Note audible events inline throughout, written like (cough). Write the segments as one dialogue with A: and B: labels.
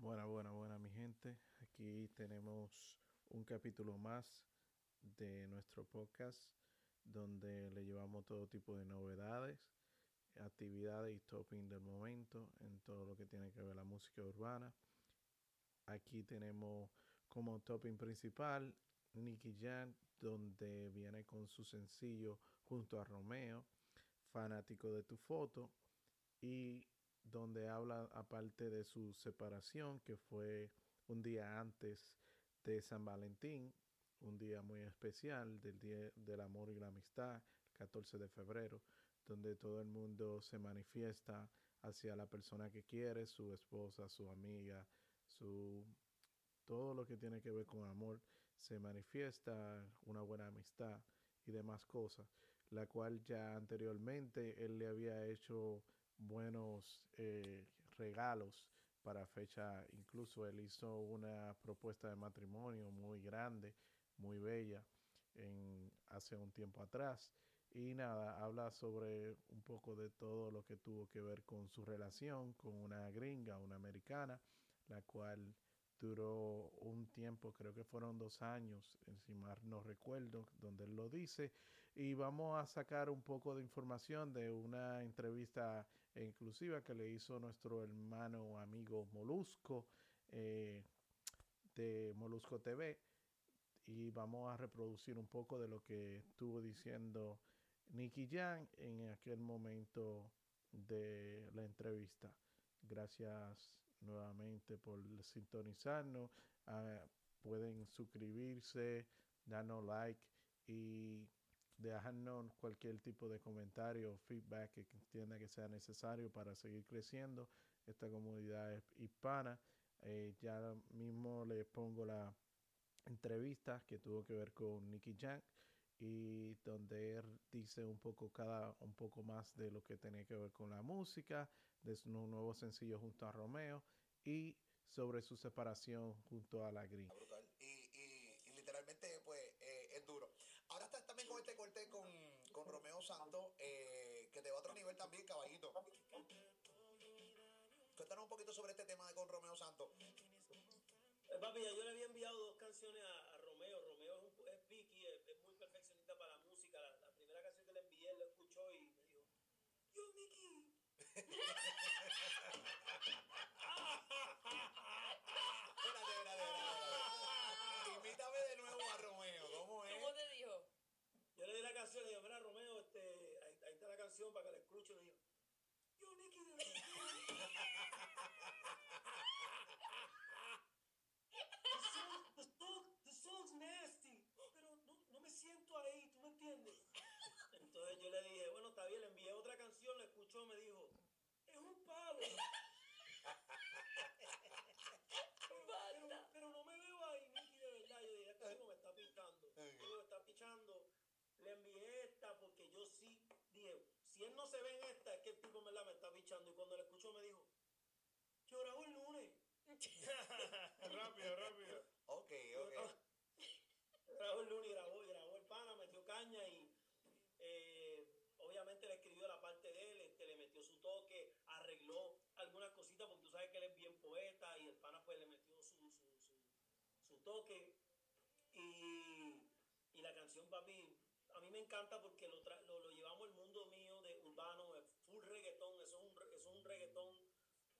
A: Buena, buena, buena, mi gente. Aquí tenemos un capítulo más de nuestro podcast donde le llevamos todo tipo de novedades, actividades y topping del momento en todo lo que tiene que ver la música urbana. Aquí tenemos como topping principal Nicky Jam, donde viene con su sencillo junto a Romeo, fanático de tu foto, y donde habla aparte de su separación, que fue un día antes de San Valentín, un día muy especial del Día del Amor y la Amistad, el 14 de febrero, donde todo el mundo se manifiesta hacia la persona que quiere, su esposa, su amiga, su todo lo que tiene que ver con amor se manifiesta, una buena amistad y demás cosas, la cual ya anteriormente él le había hecho buenos eh, regalos para fecha, incluso él hizo una propuesta de matrimonio muy grande, muy bella, en, hace un tiempo atrás. Y nada, habla sobre un poco de todo lo que tuvo que ver con su relación con una gringa, una americana, la cual duró un tiempo, creo que fueron dos años, si mal no recuerdo, donde él lo dice. Y vamos a sacar un poco de información de una entrevista inclusiva que le hizo nuestro hermano amigo Molusco eh, de Molusco TV. Y vamos a reproducir un poco de lo que estuvo diciendo Nicky Jan en aquel momento de la entrevista. Gracias nuevamente por sintonizarnos. Uh, pueden suscribirse, darnos like y dejarnos cualquier tipo de comentario o feedback que entienda que sea necesario para seguir creciendo esta comunidad hispana. Eh, ya mismo les pongo la entrevista que tuvo que ver con Nicky Jack y donde él dice un poco cada un poco más de lo que tenía que ver con la música, de su nuevo sencillo junto a Romeo y sobre su separación junto a la gringa.
B: Y, y, y, literalmente, pues, eh, es duro. Ahora estás también con este corte con, Romeo Santos, eh, que te va a otro nivel también, caballito. Cuéntanos un poquito sobre este tema de con Romeo Santos.
C: Eh, papi, ya yo le había enviado dos canciones a, a Romeo. Romeo es, un, es picky, es, es, muy perfeccionista para la música. La, la, primera canción que le envié, él lo escuchó y me dijo, yo, Mickey. (laughs) espérate,
B: espérate, espérate. Invítame de nuevo a Romeo. ¿Cómo es?
D: ¿Cómo te dijo?
C: Yo le di la canción, le dije, mira, Romeo, este, ahí, ahí, está la canción para que la escuche. Le digo, yo, Nicky, de The song, the, song, the song's nasty, pero no, no, me siento ahí, ¿tú me entiendes? Entonces yo le dije, bueno, está bien, le envié otra canción, la escuchó, me dijo, es un palo. pero, pero, pero, no me veo ahí, Nicky, de verdad. Yo dije, este tipo me está pichando. Este me está pichando. Le envié esta porque yo sí dije, si él no se ve en esta, es que el tipo me la me está pichando. Y cuando la escuchó me dijo, yo grabo el lunes. (laughs)
B: rápido, rápido. Ok, ok.
C: Grabó el lunes, grabó, grabó el pana, metió caña y eh, obviamente le escribió la parte de él, este, le metió su toque, arregló algunas cositas porque tú sabes que él es bien poeta y el pana pues le metió su, su, su, su toque y, y, la canción papi a mí me encanta porque lo, lo, lo, llevamos al mundo mío de urbano, full reggaetón, eso es un, eso es un reggaetón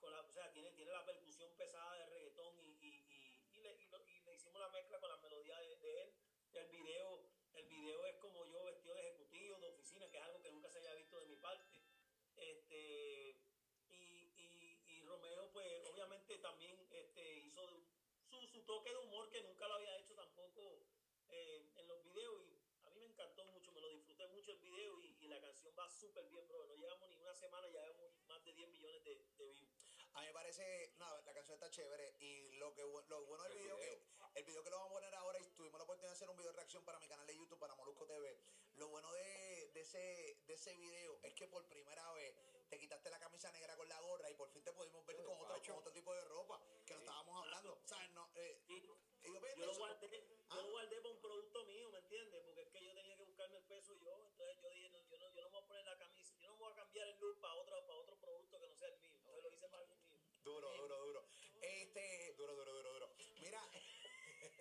C: con la, o sea, tiene, tiene la percusión pesada de reggaetón y, y, y, le, lo, y, le, hicimos la mezcla con la melodía de, de, él. El video, el video es como yo vestido de ejecutivo, de oficina, que es algo que nunca se había visto de mi parte. Este, y, Romeo, pues obviamente también este, hizo su, su, toque de humor que nunca lo había hecho tampoco eh, en los videos. Y a mí me encantó mucho, me lo disfruté mucho el video y, y la canción va súper bien, bro. No llevamos ni una semana, ya llevamos más de 10 millones de, de views.
B: A mí me parece, nada, la canción está chévere y lo que lo bueno del video, video, que el video que lo vamos a poner ahora y tuvimos la oportunidad de hacer un video de reacción para mi canal de YouTube, para Molusco TV. Lo bueno de, de ese de ese video es que por primera vez te quitaste la camisa negra con la gorra y por fin te pudimos ver con otro, con otro tipo de ropa que lo estábamos hablando. ¿Sabes? No, eh,
C: yo, yo, lo guardé, ¿Ah? yo lo guardé para un producto mío, ¿me entiendes? Porque es que yo tenía que buscarme el peso yo, entonces yo dije, no, yo, no, yo no me voy a poner la camisa, yo no me voy a cambiar el look para otro,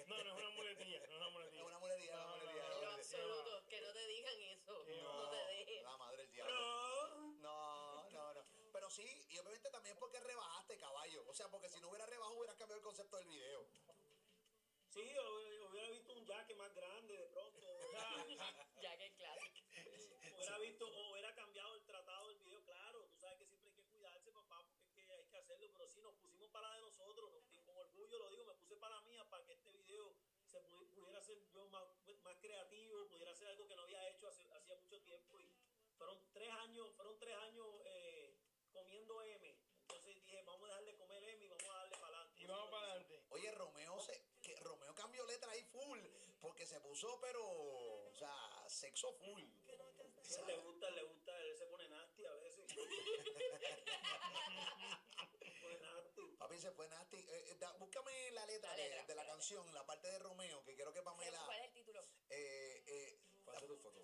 C: No, no es
E: una muletilla, no es una muletilla. Es
B: una muletilla, no, es una muletilla. No, no, no,
E: absoluto,
C: que no te digan eso. No, te dejes. La madre del diablo.
B: No, no, no. no, Pero sí, y obviamente también porque rebajaste, caballo. O sea, porque si no hubiera rebajado, hubieras cambiado el concepto del video.
C: Sí, hubiera visto un jaque más grande de pronto.
D: Jaque (laughs) clásico.
C: Hubiera visto, o hubiera cambiado el tratado del video, claro. Tú sabes que siempre hay que cuidarse, papá, porque es que hay que hacerlo. Pero sí, nos pusimos para de nosotros. y Con orgullo lo digo, me puse para la mía para que este video se pu- pudiera ser yo más, más creativo, pudiera ser algo que no había hecho hace, hacía mucho tiempo. Y fueron tres años, fueron tres años eh, comiendo M. Entonces dije, vamos a dejarle comer M y vamos a darle para adelante.
E: Y vamos para adelante.
B: Oye, Romeo se, que Romeo cambió letra ahí full, porque se puso, pero, o sea, sexo full.
C: Sí, le gusta, le gusta, él se pone nasty a veces. (laughs) se
B: fue nasty. Eh, eh, da- búscame la letra,
D: La
B: de-
D: letra,
B: de, la
D: espérate.
B: canción, la parte de Romeo, que quiero que Pamela.
D: ¿Cuál es el título?
B: Eh, eh,
F: Fan de tu foto.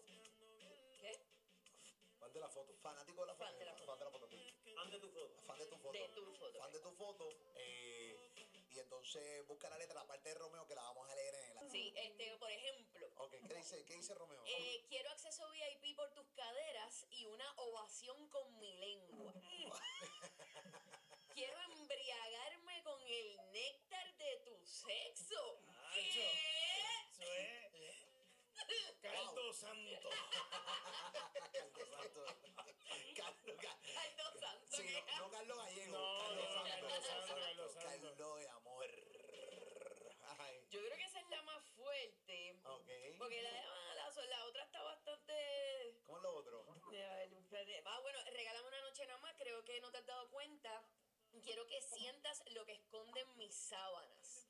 D: ¿Qué?
F: Fan de la foto.
B: fanático de la foto.
D: Fan de la foto.
B: Fan de la foto.
C: Ante tu foto.
B: Fan de tu foto.
D: De tu foto.
B: Fan de tu foto. eh, y entonces busca la letra, la parte de Romeo, que la vamos a leer en el.
D: Sí, este, por ejemplo,
B: Ok, ¿qué dice, qué dice Romeo?
D: eh, quiero acceso VIP por tus caderas y una ovación con mi lengua. (laughs) Quiero embriagarme con el néctar de tu sexo. ¿Qué?
E: Eso es. Caldo santo.
B: Carlos, Ca-
D: Aldo Santo.
B: Sí, no, no Carlos Gallego.
E: No,
B: Carlos
E: no,
B: Santos.
E: Carlos Santos, Carlos Santos.
B: Carlos de amor. Ay,
D: Yo creo que esa es la más fuerte.
B: ok.
D: Porque la, la, la otra está bastante.
B: ¿Cómo es lo otro?
D: Ah, bueno, regálame una noche nada más. Creo que no te has dado cuenta. Quiero que sientas lo que esconden mis sábanas.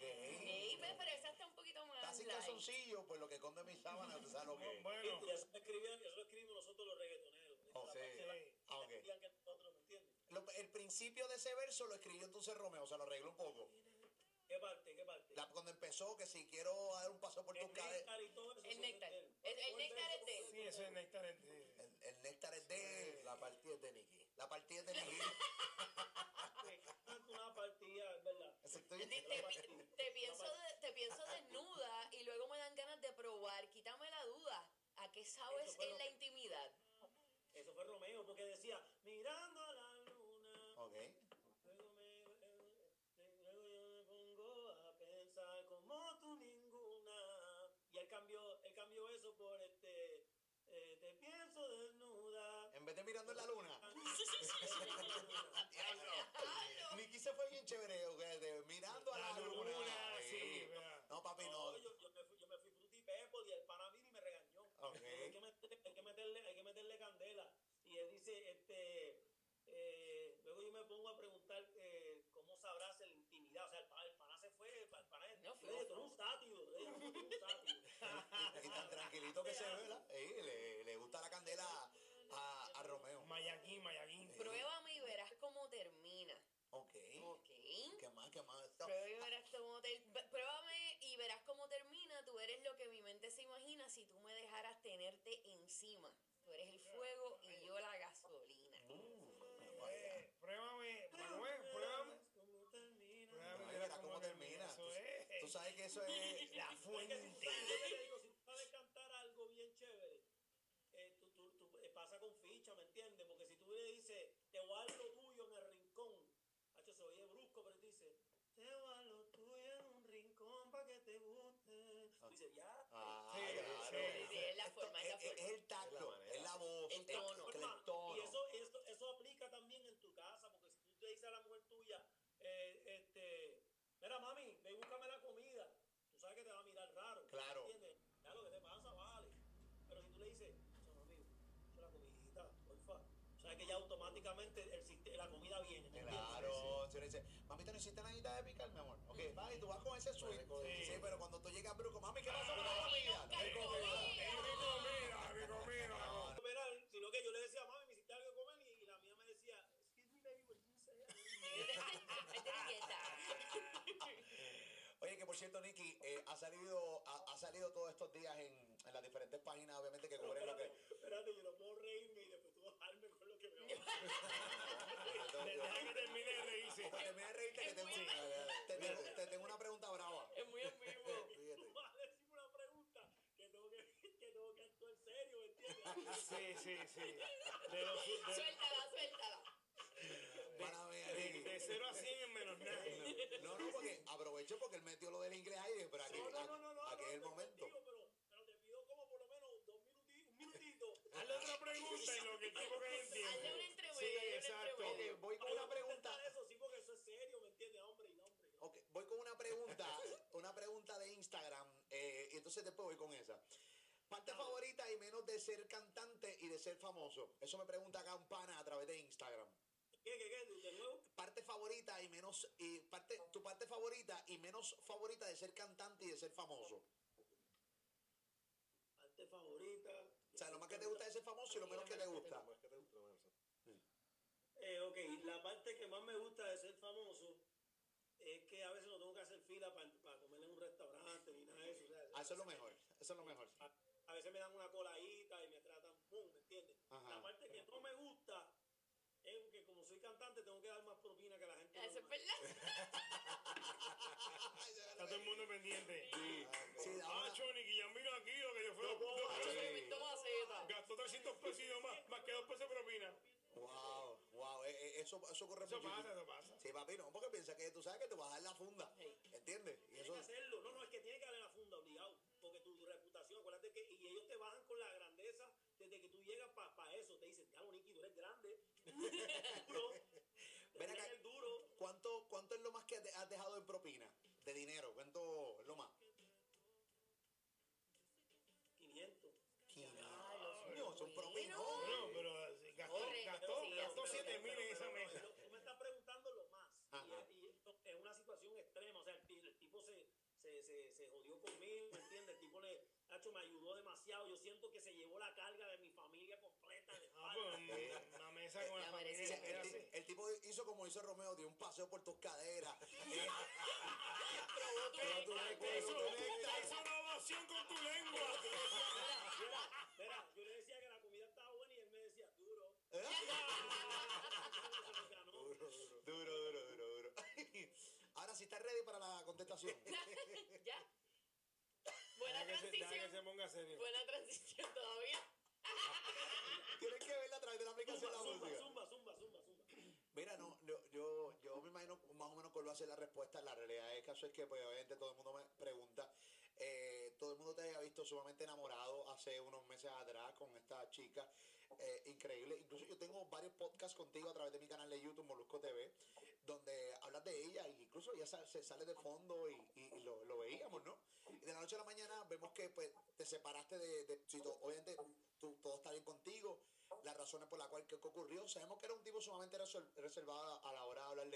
B: Ok.
D: Ey, ve, pero esa está un poquito más.
B: Casi
D: light.
B: calzoncillo, pues lo que esconde mi sábana, ¿tú sabes lo que es?
E: Bueno,
C: Y eso lo escribimos, eso lo escribimos nosotros los reggaetoneros.
B: Oh,
C: es
B: sí.
C: de.
B: Ah, ok.
C: que nosotros, ¿me entiendes?
B: Lo- el principio de ese verso lo escribió entonces Romeo, o sea, lo arregló un poco.
C: ¿Qué parte? ¿Qué parte?
B: La- cuando empezó, que si quiero dar un paso por tus caderas.
C: néctar y todo eso.
D: El néctar.
C: es de.
D: El- el néctar es de él.
C: verso,
E: sí, ese es néctar es de-
B: El, el néctar es de
F: La partida es de Nicky.
B: la partida de Miguel. (laughs)
C: Me encanta una partida, es verdad.
B: Exacto.
D: Te, te pi- te pienso de- te pienso desnuda y luego me dan ganas de probar. Quítame la duda. ¿A qué sabes en la
C: que-
D: intimidad?
C: Eso fue Romeo, porque decía, mirando a la luna.
B: Ok.
C: Luego, me, eh, luego yo me pongo a pensar como tú ninguna. Y él cambió, él cambió eso por este, eh, te pienso desnuda.
B: En vez de mirando en la luna. Nicky se fue bien chévere, ok, de mirando a la,
E: La
B: luna.
E: luna, sí.
B: No, papi, no.
C: No, yo, yo me fui, yo me fui fruity pepper y el pana vino y me regañó.
B: Ok.
C: Hay que, meterle, hay, que meterle, candela. Y él dice, este, eh, luego yo me pongo a preguntar eh, cómo sabrás la intimidad. O sea, el, el pana se fue, el pa- el pana es
D: No, fue-
C: un sátiro. (laughs)
B: Y tan tranquilito que se ve, ¿verdad? Le, le gusta la candela a, a Romeo.
E: Mayagüín, Mayagüín.
D: Pruébame y verás cómo termina.
B: Ok.
D: Ok.
B: ¿Qué más? ¿Qué más
D: y verás cómo ter- Pruébame y verás cómo termina. Tú eres mente se imagina si tú me dejaras tenerte encima. Tú eres el fuego y yo la gasolina.
E: Eh, pruébame, pruébame, pruébame.
C: ¿Cómo termina?
E: Pruébame,
B: cómo termina.
E: Eso
B: Tú,
E: es.
B: tú sabes que eso es. (laughs)
E: La
C: Es que si
E: fuente.
C: yo te digo, si tú sabes cantar algo bien chévere, eh, tú, tú, tú, eh, pasa con ficha, ¿me entiendes? Porque si tú le dices, te voy a dar lo tuyo en el rincón, hacho, se oye brusco, pero dice, te voy a dar lo dices, ya.
B: Ah,
E: Sí,
B: claro.
E: sí,
D: sí, es la forma, es la
B: Es, es
D: forma.
B: el tacto,
F: Es la
B: es la voz,
D: El tono.
B: el,
C: Forma.
B: tono.
C: Y eso, eso, eso aplica también en tu casa, porque si tú le dices a la mujer tuya, eh, este, mira mami, ve y búscame la comida, tú sabes que te va a mirar raro.
B: Claro.
C: ¿Entiendes? Ya lo que te pasa, vale. Pero si tú le dices, "Eso, mami, la comidita, porfa. O sea que ya automáticamente el, la comida viene.
B: Claro, si le dice, mami, ¿tú necesitas una de picar, mi amor? Ok, vale, tú vas con ese swing.
E: Sí.
B: Sí, pero cuando tú llegas bruco, mami, ¿qué pasó con la comida? No hay comida.
E: Mi comida, mi comida.
C: Mira, sino que yo le decía, mami, me hiciste algo de comer y, y la mía me decía, excuse me, baby, what did you say?
B: Oye, que por cierto, Nicky, eh, ha salido ha, ha salido todos estos días en, en las diferentes páginas, obviamente, que cubren lo que...
C: Espérate, yo no puedo reírme y después tú bajarme con lo que me va (laughs)
E: Deja que termine de reírse.
B: Pues termina de reírte que tengo,
D: muy
B: te, tengo, te tengo una pregunta brava.
D: Es muy en vivo. (laughs)
B: Fíjate.
C: Tú vas a decirme una pregunta que tengo que, que, tengo que actuar serio, ¿me entiendes?
E: Sí, sí, sí. (laughs) De, los, de,
D: Suéltala, suéltala.
B: Porque él metió lo del inglés ahí. Pero aquí,
C: No, no, no, no,
B: aquí
C: no,
B: es el momento.
C: contigo, pero, pero te pido como por lo menos dos minutitos, un minutito. (laughs)
E: Hazle otra pregunta y lo que el tipo que
D: Hazle
E: entiende.
D: una
E: Sí,
D: hazle una
E: exacto.
D: entrevuelta.
B: Ok, voy con una pregunta.
C: Eso sí, porque eso es serio, ¿me entiendes? Hombre y hombre.
B: Ok, voy con una pregunta, una pregunta de Instagram, eh, y entonces después voy con esa. Parte favorita y menos de ser cantante y de ser famoso. Eso me pregunta acá un pana a través de Instagram.
C: ¿Qué, qué, qué? ¿De nuevo?
B: Parte favorita y menos, y parte, tu parte favorita y menos favorita de ser cantante y de ser famoso.
C: Parte favorita.
B: O sea, lo más que te gusta de ser famoso y lo menos que te gusta.
C: Eh, ok, la parte que más me gusta de ser famoso es que a veces no tengo que hacer fila para comer en un restaurante ni nada de eso. o sea,
B: Ah, eso es lo mejor, eso es lo mejor.
C: A, a veces me dan una coladita y me tratan, pum, ¿me entiendes?
B: Ajá.
C: La parte que no me gusta es que como soy cantante tengo que dar más propina que la gente.
D: Eso es verdad. (laughs)
E: Está todo el mundo pendiente.
B: Sí, da
E: Ah, Choni, que ya mira aquí lo que yo
D: tremendo maceta.
E: Gastó 300 pesos y no más, más que dos pesos de propina.
B: Wow, wow, eh, eh, eso, eso ocurre
E: Eso pasa, eso pasa.
B: Sí, papi, no, porque piensa que tú sabes que te vas a dar la funda,
D: Sí.
B: ¿entiendes? Y
C: Tienes
B: eso,
C: que hacerlo. No, no, es que tiene que darle la funda obligado. Porque tu reputación, acuérdate que. Y ellos te bajan con la grandeza desde que tú llegas para eso. Te dicen, ya, Niki, tú eres grande. Duro.
B: Ven acá.
C: el duro.
B: ¿cuánto, ¿cuánto es lo más que has dejado en propina? De dinero, ¿cuánto es lo más?
C: 500.
D: Ah, los
B: No, son propinas.
D: buenos.
E: No, pero eh, gastó,
D: Corre,
E: gastó,
D: sí,
E: gastó
D: sí,
E: 7
D: sí,
E: mil en esa
C: Pero,
E: mesa.
C: pero Tú me estás preguntando lo más.
B: Ajá.
C: Y, y esto es una situación extrema. O sea, el, ti- el tipo se, se, se, se jodió conmigo, ¿me entiendes? El tipo le, Nacho, me ayudó demasiado. Yo siento que se llevó la carga de mi familia completa de
E: Ah,
C: espalda.
E: pues mesa con la familia.
B: El, ti- el tipo hizo como hizo Romeo, dio un paseo por tus caderas. (laughs)
E: Una ovación con tu lengua.
C: Mira, mira, (laughs) yo le decía que la comida estaba buena y él me decía, duro. Ganó. (laughs)
B: Duro, duro, duro, duro. Ahora sí estás ready para la contestación.
D: Ya. Buena
E: Deja que se- deja que se
D: transición.
E: ponga serio.
D: Buena transición todavía.
B: Tienes que verla a través de la aplicación la
C: Zumba,
B: música.
C: zumba, zumba, zumba, zumba.
B: Mira, no, yo, yo, yo me imagino más o menos cuál va a la respuesta. La realidad del caso es que, pues, obviamente, todo el mundo me pregunta. eh, todo el mundo te había visto sumamente enamorado hace unos meses atrás con esta chica. eh, increíble. Incluso yo tengo varios podcasts contigo a través de mi canal de YouTube, Molusco TV, donde hablas de ella e incluso ella se sale de fondo y, y- lo, lo veíamos, ¿no? Y de la noche a la mañana vemos que pues te separaste de, de si to- obviamente tú, todo está bien contigo, las razones por las cuales que ocurrió. Sabemos que era un tipo sumamente reservado a la hora de hablar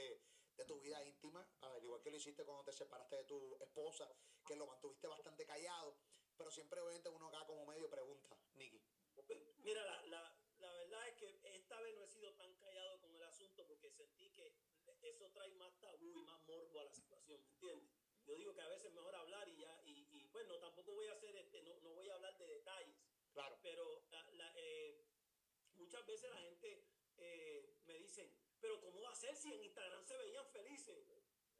B: de, tu vida íntima, al igual que lo hiciste cuando te separaste de tu esposa, que lo mantuviste bastante callado, pero siempre obviamente uno acá como medio pregunta, Nicky.
C: Mira, la, la, la verdad es que esta vez no he sido tan callado con el asunto porque sentí que eso trae más tabú y más morbo a la situación, ¿me entiendes? Yo digo que a veces es mejor hablar y ya, y, y pues no, tampoco voy a hacer, este, no, no voy a hablar de detalles,
B: Claro.
C: pero la- la, eh, muchas veces la gente eh, me dice, pero ¿cómo va a ser si en Instagram se veían felices?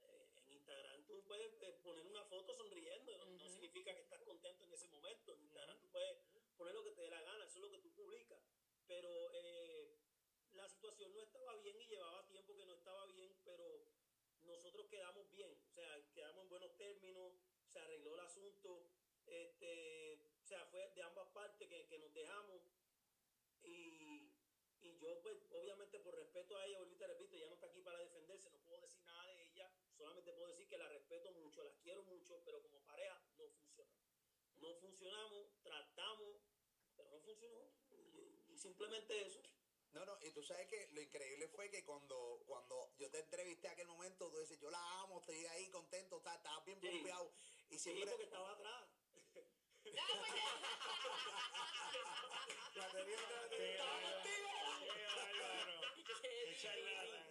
C: Eh, en Instagram tú puedes eh, poner una foto sonriendo, no, significa que estás contento en ese momento. En Instagram tú puedes poner lo que te dé la gana, eso es lo que tú publicas. Pero eh, la situación no estaba bien y llevaba tiempo que no estaba bien, pero nosotros quedamos bien, o sea, quedamos en buenos términos, se arregló el asunto, este, o sea, fue de ambas partes que, que nos dejamos y, y yo pues obviamente por respeto a ella, volví te repito, ya no está aquí para defenderse, no puedo decir nada de ella, solamente puedo decir que la respeto mucho, la quiero mucho, pero como pareja no funcionó. No funcionamos, tratamos, pero no funcionó y, y simplemente eso.
B: No, no, y tú sabes que lo increíble fue que cuando, cuando yo te entrevisté aquel momento, tú dices, yo la amo, estoy ahí contento, está- estabas bien
C: Sí.
B: Y
C: Sí,
B: siempre...
C: porque estaba atrás.
D: Pues ya.
B: La tenía atrás, Contigo. (laughs)
E: Qué charlatán.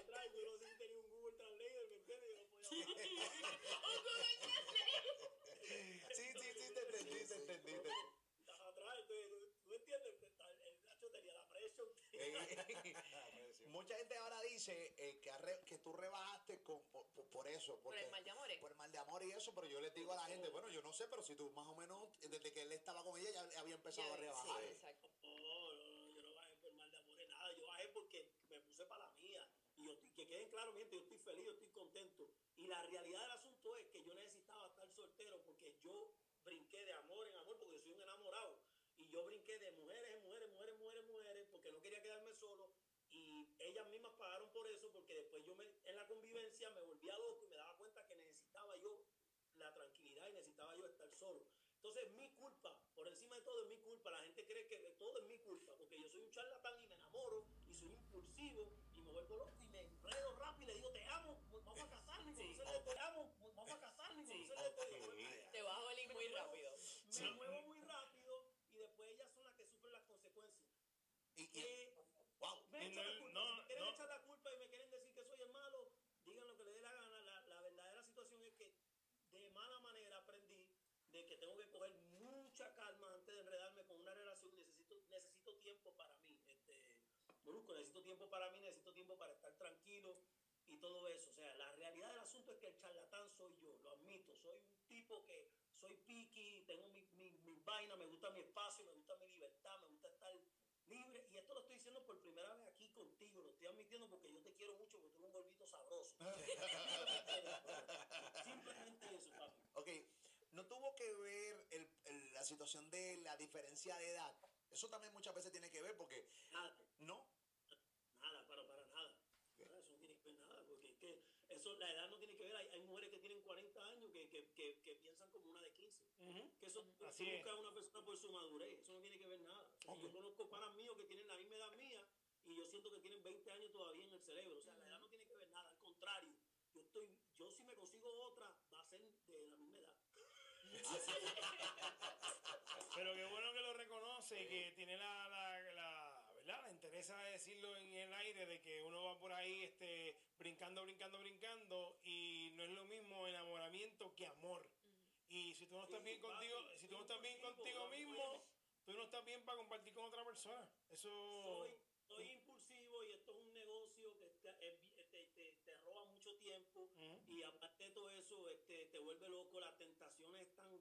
C: atrás, yo no sé si tenía un Google Translator, ¿me entiendes? Yo no podía hablar. (laughs)
D: Un Google.
B: Sí, sí, sí, te entendí, te entendí. te-
C: Estaba atrás, entonces, ¿tú entiendes? El Nacho tenía la presión. (laughs)
B: Mucha gente ahora dice eh, que, arre- que tú rebajaste con, por, por- por eso.
D: Por
B: Porque,
D: el mal de amores.
B: por el mal de amor y eso, pero yo les digo a la gente, bueno, yo no sé, pero si tú más o menos, desde que él estaba con ella, ya había empezado a
D: Ya,
B: rebajar.
D: Sí, exacto.
C: No, no, no, yo no bajé por mal de amores, nada. Yo bajé porque me puse para la mía. Y yo que queden claros, mi yo estoy feliz, yo estoy contento. Y la realidad del asunto es que yo necesitaba estar soltero porque yo brinqué de amor en amor, porque soy un enamorado. Y yo brinqué de mujeres en mujeres, mujeres, mujeres, mujeres, porque no quería quedarme solo. Y ellas mismas pagaron por eso, porque después yo me, en la convivencia me volvía loco y me daba cuenta que necesitaba yo la tranquilidad y necesitaba yo estar solo. Entonces, mi culpa, por encima de todo es mi culpa. La gente cree que todo es mi culpa, porque yo soy un charlatán y me enamoro y soy impulsivo y me vuelvo loco y me enredo rápido y le digo, te amo, vamos a casarnos, y
D: Sí.
C: conocerle, te amo, vamos a casarnos,
D: Sí.
C: conocerle, te-
D: Te vas a oler muy rápido.
C: me muevo muy rápido y después ellas son las que sufren las consecuencias.
B: Y, y-
C: Eh,
B: wow.
C: me echan
E: no-
C: la culpa.
E: no,
C: si me quieren
E: no.
C: echar la culpa y me quieren decir que soy el malo, digan lo que les dé la gana. La, la verdadera situación es que de mala manera aprendí de que tengo que coger mucha calma antes de enredarme con una relación. Necesito, necesito tiempo para mí. Este, Molusco, necesito tiempo para mí, necesito tiempo para estar tranquilo y todo eso. O sea, la realidad del asunto es que el charlatán soy yo, lo admito. Soy un tipo que soy piqui, tengo mi, mi, mi vaina, me gusta mi espacio, me gusta mi libertad, me gusta estar libre. Y esto lo estoy diciendo por primera vez aquí contigo, lo estoy admitiendo porque yo te quiero mucho, porque tú eres un gordito sabroso. (laughs) (laughs) Simplemente eso, papi.
B: Ok, no tuvo que ver el- el- la situación de la diferencia de edad. Eso también muchas veces tiene que ver porque,
C: para, para nada. Nada, Eso no tiene que ver nada, porque es que eso, la edad no tiene que ver. Hay, hay mujeres que tienen 40 años que, que, que, que piensan como una de 15. Que eso,
E: Así
C: buscas a una persona por su madurez. Eso no tiene que ver nada. Yo conozco panas míos que tienen la misma edad mía y yo siento que tienen 20 años todavía en el cerebro. O sea, la edad no tiene que ver nada. Al contrario, yo estoy, yo si me consigo otra, va a ser de la misma edad. (laughs)
E: Pero qué bueno que lo reconoce y que tiene la, la, la, ¿verdad? La interesa de decirlo en el aire de que uno va por ahí este, brincando, brincando, brincando y no es lo mismo enamoramiento que amor. Y si tú no estás bien
C: papi,
E: contigo, si tú no estás bien contigo mismo, tú no estás bien para compartir con otra persona. Eso
C: soy, soy impulsivo y esto es un negocio que te, bi- te, te- te roba mucho tiempo
E: Ujú.
C: y aparte de todo eso este, te vuelve loco, las tentaciones están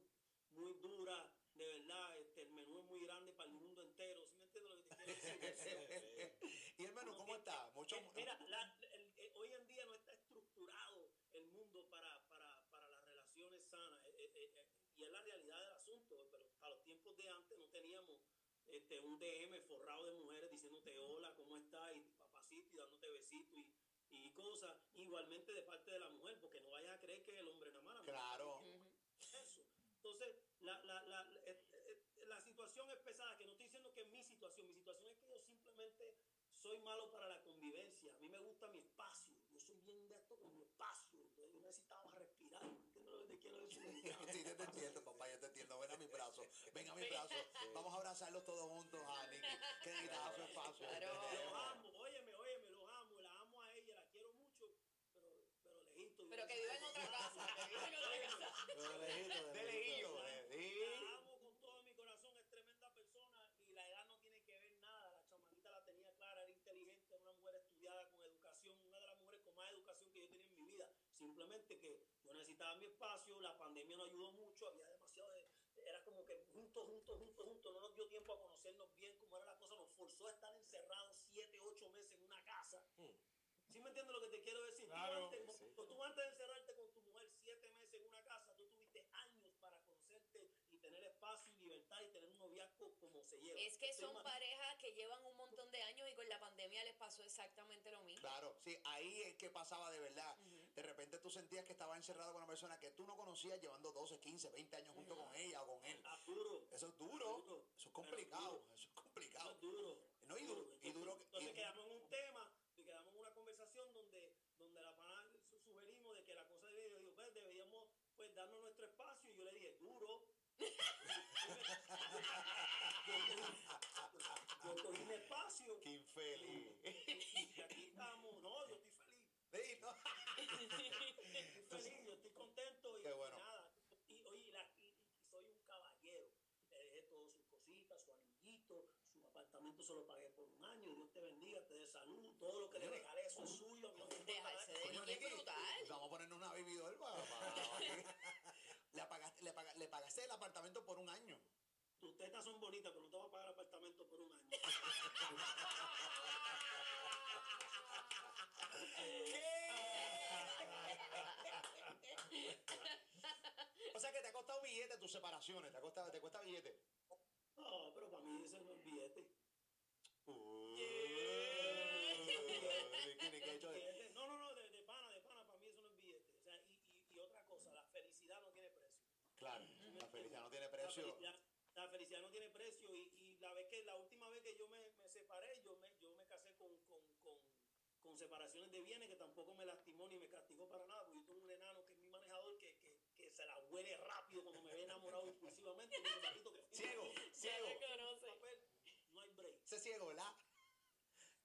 C: muy duras, de verdad, este, el menú es muy grande para el mundo entero, ¿sí me entiendes lo que te quiero decir? (laughs) (laughs)
B: y hermano, ¿cómo está? Mucho,
C: Eh, Mira, la- el- eh, hoy en día no está estructurado el mundo para, para, para las relaciones sanas. eh, eh, eh, eh, y es la realidad del asunto. Pero para los tiempos de antes no teníamos este, un DM forrado de mujeres diciéndote hola, ¿cómo estás? Y papacito y dándote besitos y, y cosas. Igualmente de parte de la mujer, porque no vayas a creer que el hombre nada más.
B: Claro.
C: eso. Entonces, la, la, la, la- eh, eh, la situación es pesada, que no estoy diciendo que es mi situación, mi situación es que yo simplemente soy malo para la convivencia, a mí me gusta mi espacio, yo soy bien de esto con mi espacio,
B: entiendo. Ven a mi brazo, ven a mi brazo. Vamos a abrazarlos todos juntos, a Nicky, que necesitaba su espacio.
D: Claro.
C: Los amo, óyeme, óyeme, los amo, la amo a ella, la quiero mucho, pero, pero lejito.
D: Pero que viva en otra casa, que viva en otra casa.
B: De lejillo,
C: La amo con todo mi corazón, es tremenda persona y la edad no tiene que ver nada. La chamaquita la tenía clara, era inteligente, era una mujer estudiada con educación, una de las mujeres con más educación que yo tenía en mi vida. Simplemente que yo necesitaba mi espacio, la pandemia no ayudó mucho, había demasiado de, era como que juntos, juntos, juntos, juntos, no nos dio tiempo a conocernos bien cómo era la cosa, nos forzó a estar encerrados siete, ocho meses en una casa. ¿Sí me entiendes lo que te quiero decir? Tú
E: Claro.
C: antes-
F: Sí.
C: tú, tú antes de encerrarte con tu mujer siete meses en una casa, tú tuviste años para conocerte y tener espacio y libertad y tener un noviazgo como se lleva.
D: Es que son parejas que llevan un montón de años y con la pandemia les pasó exactamente lo mismo.
B: Claro, sí, ahí es que pasaba de verdad. De repente tú sentías que estaba encerrado con una persona que tú no conocías llevando 12, 15, 20 años junto con ella o con él.
C: Ah, duro.
B: Eso es duro,
C: Duro.
B: eso es complicado, eso es
C: Eso
B: complicado.
C: es duro.
B: No, y duro, y duro
C: Entonces
B: y-
C: quedamos en un tema, y quedamos en una conversación donde, donde la pana su- sugerimos de que la cosa debe, yo digo, pues deberíamos pues darnos nuestro espacio y yo le dije, duro. (laughs) yo cogí mi espacio
B: Qué infeliz.
C: y aquí. (laughs)
B: Sí,
C: feliz, yo estoy contento y,
B: bueno.
C: y nada. Y, oye, la- y- y soy un caballero. Le dejé todas sus cositas, su anillito, su apartamento se lo pagué por un año. Dios te bendiga, te dé salud. Todo lo que le regalé, eso es suyo. No me importa
D: Dejarse
C: nada.
D: de
B: Coño,
D: niño es
B: Nicky,
D: brutal.
B: Vamos a ponernos una doll para, para- (laughs) le, apagaste, le, le pagaste el apartamento por un año.
C: Tus tetas son bonitas, pero no te vas a pagar apartamento por un año. (laughs)
B: O sea que te ha costado billete tus separaciones, te, ha costado, te cuesta billete.
C: No, pero para mí eso no es billete. Uh. No, no, no, de, pana, de pana, para mí eso no es billete. O sea, y, y, otra cosa, la felicidad no tiene precio.
B: Claro, la felicidad no tiene precio.
C: La felicidad, no tiene precio y, y, la vez que la última vez que yo me, me separé, yo con separaciones de bienes que tampoco me lastimó ni me castigó para nada, porque yo tengo un enano que es mi manejador que, que, que se la huele rápido cuando me ve enamorado impulsivamente. y me dice, "Papito, que firme
B: Ciego,
C: papel,
B: ciego.
C: no hay break.
B: Ese ciego, ¿verdad?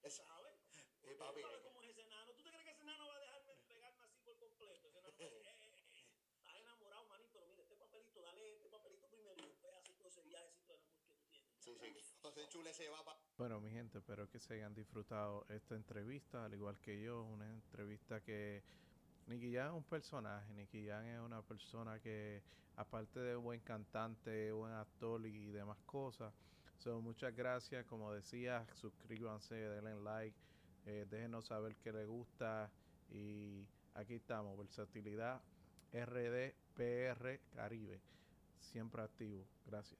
C: ¿Sabes?
B: Eh, papi,
C: ¿Tú sabes
B: eh,
C: cómo es ese enano? ¿Tú te crees que ese enano va a dejarme pegarme así por completo? Ese enano eh, eh, eh, estás enamorado, manín, pero mira, este papelito, dale este papelito primero y después haces todo ese viajecito del amor que tú tienes.
B: sí, sí.
A: Bueno, mi gente, espero que se hayan disfrutado esta entrevista, al igual que yo, una entrevista que Nicky Jam es un personaje, Nicky Jam es una persona que, aparte de buen cantante, buen actor y demás cosas, so, muchas gracias, como decía, suscríbanse, denle like, eh, déjenos saber qué les gusta y aquí estamos, versatilidad RD PR Caribe, siempre activo, gracias.